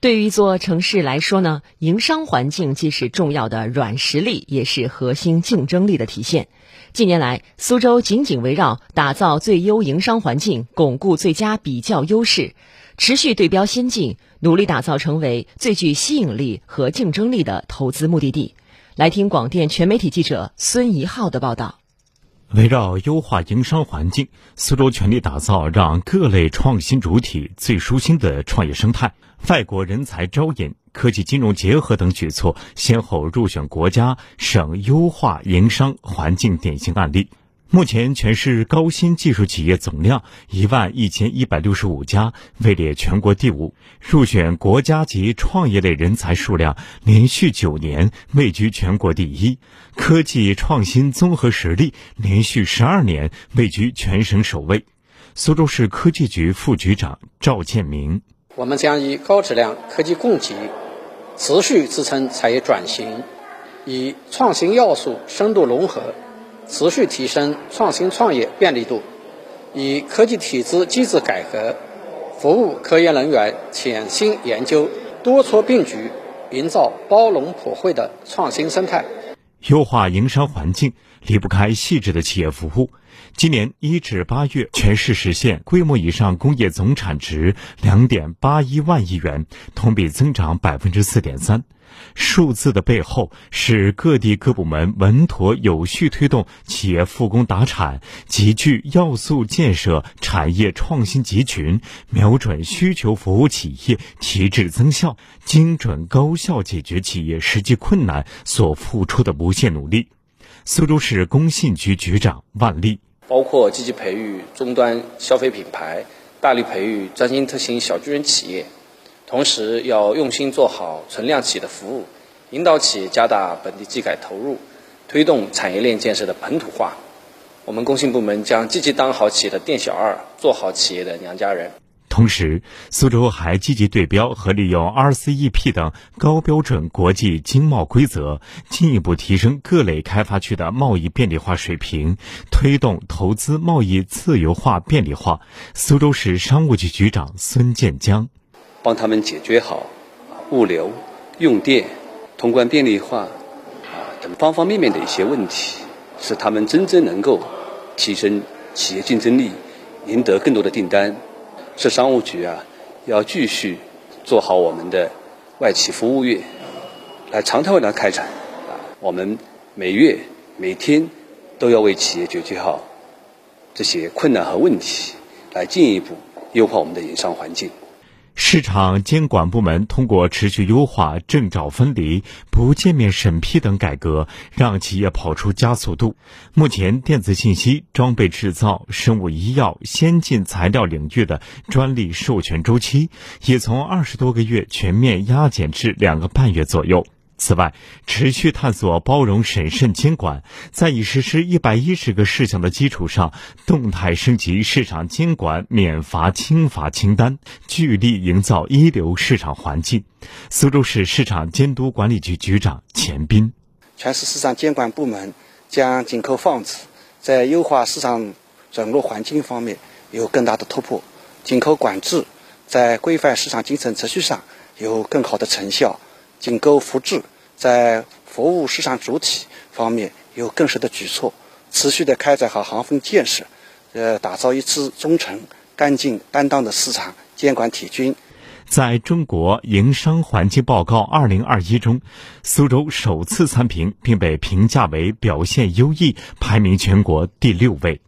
对于一座城市来说呢，营商环境既是重要的软实力，也是核心竞争力的体现。近年来，苏州紧紧围绕打造最优营商环境，巩固最佳比较优势，持续对标先进，努力打造成为最具吸引力和竞争力的投资目的地。来听广电全媒体记者孙怡浩的报道。围绕优化营商环境，苏州全力打造让各类创新主体最舒心的创业生态。外国人才招引、科技金融结合等举措先后入选国家、省优化营商环境典型案例。目前，全市高新技术企业总量一万一千一百六十五家，位列全国第五；入选国家级创业类人才数量连续九年位居全国第一；科技创新综合实力连续十二年位居全省首位。苏州市科技局副局长赵建明：我们将以高质量科技供给持续支撑产业转型，以创新要素深度融合。持续提升创新创业便利度，以科技体制机制改革服务科研人员潜心研究，多措并举，营造包容普惠的创新生态。优化营商环境离不开细致的企业服务。今年一至八月，全市实现规模以上工业总产值两点八一万亿元，同比增长百分之四点三。数字的背后是各地各部门稳妥有序推动企业复工达产，集聚要素建设产业创新集群，瞄准需求服务企业提质增效，精准高效解决企业实际困难所付出的不懈努力。苏州市工信局局长万历，包括积极培育终端消费品牌，大力培育专精特新小巨人企业。同时要用心做好存量企业的服务，引导企业加大本地技改投入，推动产业链建设的本土化。我们工信部门将积极当好企业的店小二，做好企业的娘家人。同时，苏州还积极对标和利用 RCEP 等高标准国际经贸规则，进一步提升各类开发区的贸易便利化水平，推动投资贸易自由化便利化。苏州市商务局局长孙建江。帮他们解决好物流、用电、通关便利化啊等方方面面的一些问题，使他们真正能够提升企业竞争力，赢得更多的订单。市商务局啊，要继续做好我们的外企服务业，来常态化的开展。我们每月、每天都要为企业解决好这些困难和问题，来进一步优化我们的营商环境。市场监管部门通过持续优化证照分离、不见面审批等改革，让企业跑出加速度。目前，电子信息、装备制造、生物医药、先进材料领域的专利授权周期，也从二十多个月全面压减至两个半月左右。此外，持续探索包容审慎监管，在已实施一百一十个事项的基础上，动态升级市场监管免罚轻罚清单，聚力营造一流市场环境。苏州市市场监督管理局局长钱斌：全市市场监管部门将紧扣放置，在优化市场准入环境方面有更大的突破；紧扣管制，在规范市场竞争秩序上有更好的成效。紧扣扶志，在服务市场主体方面有更深的举措，持续的开展好行风建设，呃，打造一支忠诚、干净、担当的市场监管铁军。在中国营商环境报告二零二一中，苏州首次参评，并被评价为表现优异，排名全国第六位。